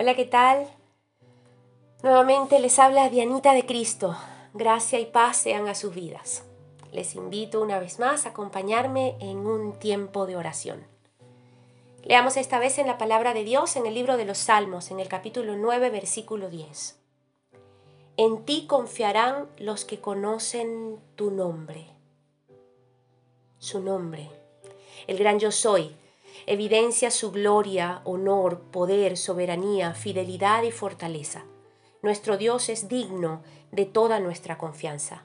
Hola, ¿qué tal? Nuevamente les habla Dianita de Cristo. Gracia y paz sean a sus vidas. Les invito una vez más a acompañarme en un tiempo de oración. Leamos esta vez en la palabra de Dios en el libro de los Salmos, en el capítulo 9, versículo 10. En ti confiarán los que conocen tu nombre. Su nombre. El gran yo soy evidencia su gloria, honor, poder, soberanía, fidelidad y fortaleza. Nuestro Dios es digno de toda nuestra confianza.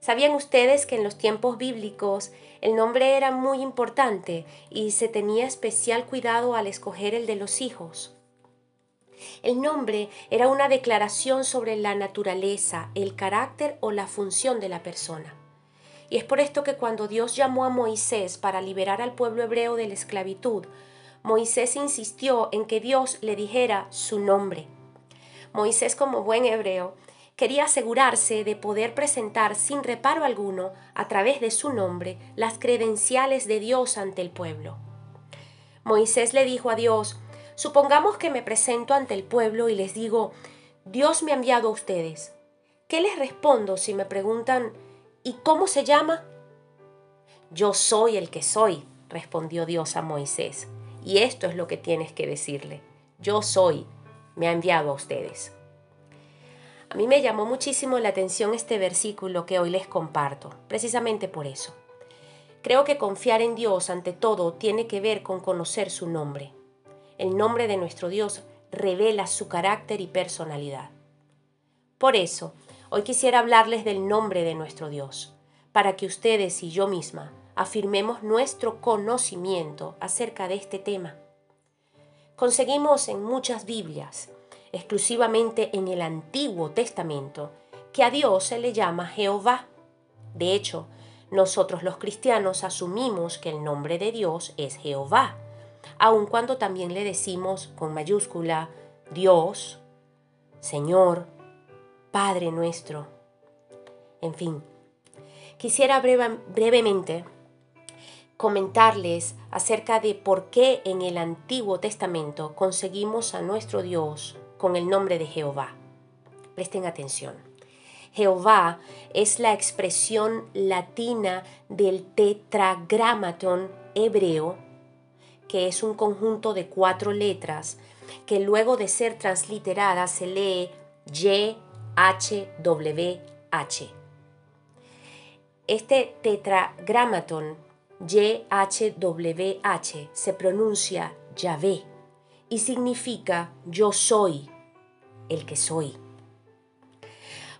¿Sabían ustedes que en los tiempos bíblicos el nombre era muy importante y se tenía especial cuidado al escoger el de los hijos? El nombre era una declaración sobre la naturaleza, el carácter o la función de la persona. Y es por esto que cuando Dios llamó a Moisés para liberar al pueblo hebreo de la esclavitud, Moisés insistió en que Dios le dijera su nombre. Moisés como buen hebreo quería asegurarse de poder presentar sin reparo alguno, a través de su nombre, las credenciales de Dios ante el pueblo. Moisés le dijo a Dios, supongamos que me presento ante el pueblo y les digo, Dios me ha enviado a ustedes. ¿Qué les respondo si me preguntan, ¿Y cómo se llama? Yo soy el que soy, respondió Dios a Moisés. Y esto es lo que tienes que decirle. Yo soy, me ha enviado a ustedes. A mí me llamó muchísimo la atención este versículo que hoy les comparto, precisamente por eso. Creo que confiar en Dios ante todo tiene que ver con conocer su nombre. El nombre de nuestro Dios revela su carácter y personalidad. Por eso, Hoy quisiera hablarles del nombre de nuestro Dios, para que ustedes y yo misma afirmemos nuestro conocimiento acerca de este tema. Conseguimos en muchas Biblias, exclusivamente en el Antiguo Testamento, que a Dios se le llama Jehová. De hecho, nosotros los cristianos asumimos que el nombre de Dios es Jehová, aun cuando también le decimos con mayúscula Dios, Señor, Padre nuestro. En fin, quisiera brevemente comentarles acerca de por qué en el Antiguo Testamento conseguimos a nuestro Dios con el nombre de Jehová. Presten atención. Jehová es la expresión latina del tetragramaton hebreo, que es un conjunto de cuatro letras que luego de ser transliteradas se lee Y, HWH. Este tetragramaton YHWH se pronuncia Yahvé y significa yo soy el que soy.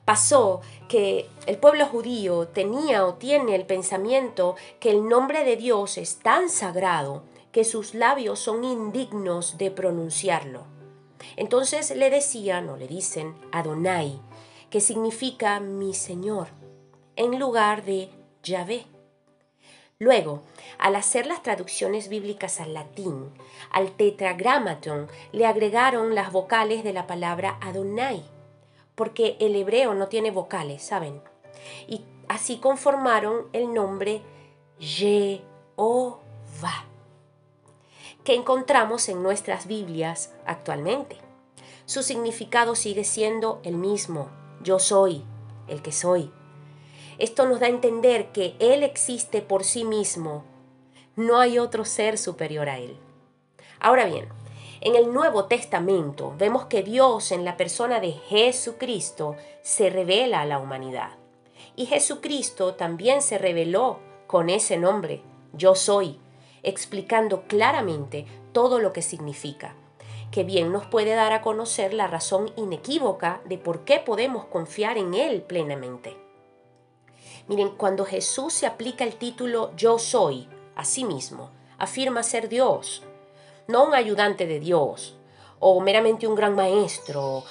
Pasó que el pueblo judío tenía o tiene el pensamiento que el nombre de Dios es tan sagrado que sus labios son indignos de pronunciarlo. Entonces le decían o le dicen Adonai, que significa mi Señor, en lugar de Yahvé. Luego, al hacer las traducciones bíblicas al latín, al tetragramaton le agregaron las vocales de la palabra Adonai, porque el hebreo no tiene vocales, ¿saben? Y así conformaron el nombre Jehová, que encontramos en nuestras Biblias actualmente. Su significado sigue siendo el mismo, yo soy el que soy. Esto nos da a entender que Él existe por sí mismo. No hay otro ser superior a Él. Ahora bien, en el Nuevo Testamento vemos que Dios en la persona de Jesucristo se revela a la humanidad. Y Jesucristo también se reveló con ese nombre, yo soy, explicando claramente todo lo que significa que bien nos puede dar a conocer la razón inequívoca de por qué podemos confiar en Él plenamente. Miren, cuando Jesús se aplica el título yo soy a sí mismo, afirma ser Dios, no un ayudante de Dios o meramente un gran maestro,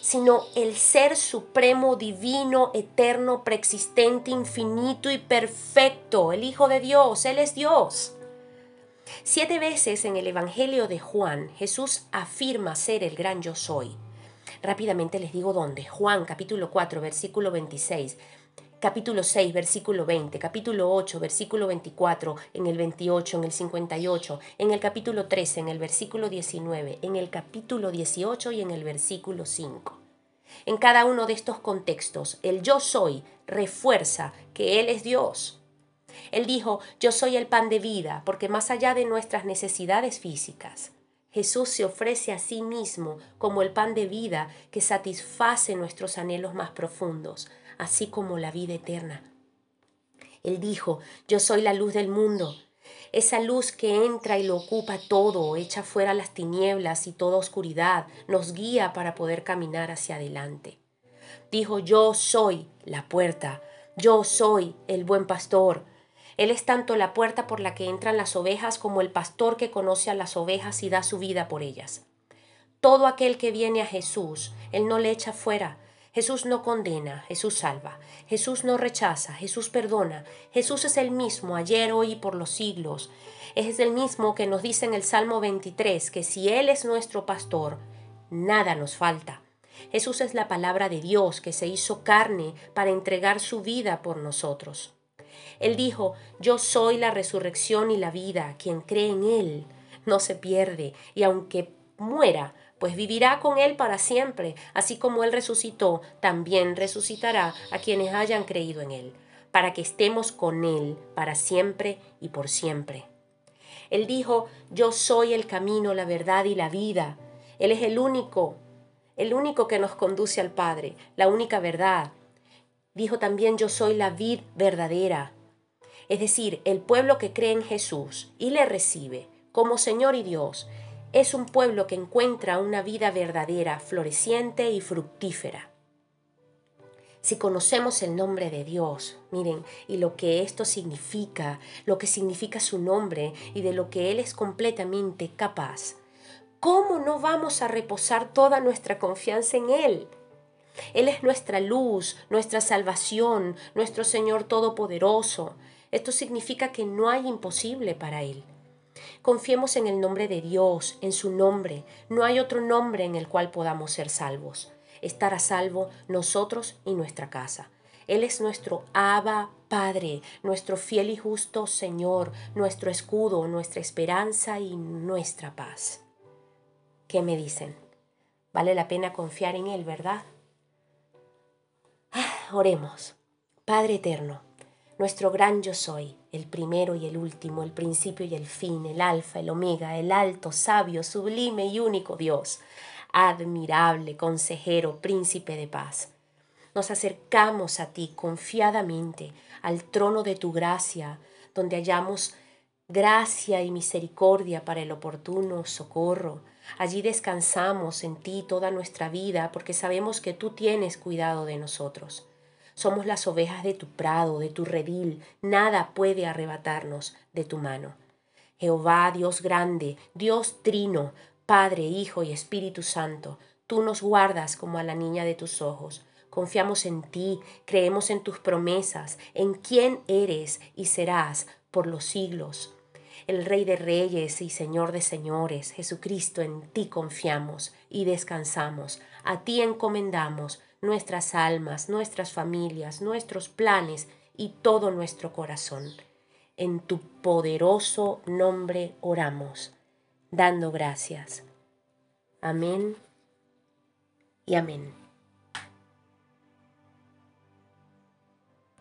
sino el ser supremo, divino, eterno, preexistente, infinito y perfecto, el Hijo de Dios, Él es Dios. Siete veces en el Evangelio de Juan Jesús afirma ser el gran yo soy. Rápidamente les digo dónde. Juan capítulo 4 versículo 26. capítulo 6, versículo 20, capítulo 8, versículo 24, en el 28, en el 58, en el capítulo 13, en el versículo 19, en el capítulo 18 y en el versículo 5. En cada uno de estos contextos, el yo soy refuerza que Él es Dios. Él dijo, yo soy el pan de vida, porque más allá de nuestras necesidades físicas, Jesús se ofrece a sí mismo como el pan de vida que satisface nuestros anhelos más profundos, así como la vida eterna. Él dijo, yo soy la luz del mundo, esa luz que entra y lo ocupa todo, echa fuera las tinieblas y toda oscuridad, nos guía para poder caminar hacia adelante. Dijo, yo soy la puerta, yo soy el buen pastor. Él es tanto la puerta por la que entran las ovejas como el pastor que conoce a las ovejas y da su vida por ellas. Todo aquel que viene a Jesús, Él no le echa fuera, Jesús no condena, Jesús salva. Jesús no rechaza, Jesús perdona. Jesús es el mismo ayer, hoy y por los siglos. Es el mismo que nos dice en el Salmo 23 que si Él es nuestro pastor, nada nos falta. Jesús es la palabra de Dios que se hizo carne para entregar su vida por nosotros. Él dijo, yo soy la resurrección y la vida, quien cree en Él no se pierde, y aunque muera, pues vivirá con Él para siempre, así como Él resucitó, también resucitará a quienes hayan creído en Él, para que estemos con Él para siempre y por siempre. Él dijo, yo soy el camino, la verdad y la vida. Él es el único, el único que nos conduce al Padre, la única verdad. Dijo también, yo soy la vid verdadera. Es decir, el pueblo que cree en Jesús y le recibe como Señor y Dios, es un pueblo que encuentra una vida verdadera, floreciente y fructífera. Si conocemos el nombre de Dios, miren, y lo que esto significa, lo que significa su nombre y de lo que Él es completamente capaz, ¿cómo no vamos a reposar toda nuestra confianza en Él? Él es nuestra luz, nuestra salvación, nuestro Señor Todopoderoso. Esto significa que no hay imposible para Él. Confiemos en el nombre de Dios, en su nombre. No hay otro nombre en el cual podamos ser salvos. Estar a salvo nosotros y nuestra casa. Él es nuestro Abba Padre, nuestro fiel y justo Señor, nuestro escudo, nuestra esperanza y nuestra paz. ¿Qué me dicen? Vale la pena confiar en Él, ¿verdad? Oremos. Padre eterno, nuestro gran yo soy, el primero y el último, el principio y el fin, el alfa, el omega, el alto, sabio, sublime y único Dios, admirable, consejero, príncipe de paz. Nos acercamos a ti confiadamente, al trono de tu gracia, donde hallamos gracia y misericordia para el oportuno socorro. Allí descansamos en ti toda nuestra vida porque sabemos que tú tienes cuidado de nosotros. Somos las ovejas de tu prado, de tu redil, nada puede arrebatarnos de tu mano. Jehová, Dios grande, Dios trino, Padre, Hijo y Espíritu Santo, tú nos guardas como a la niña de tus ojos. Confiamos en ti, creemos en tus promesas, en quién eres y serás por los siglos. El Rey de Reyes y Señor de Señores, Jesucristo, en ti confiamos y descansamos, a ti encomendamos nuestras almas, nuestras familias, nuestros planes y todo nuestro corazón. En tu poderoso nombre oramos, dando gracias. Amén y amén.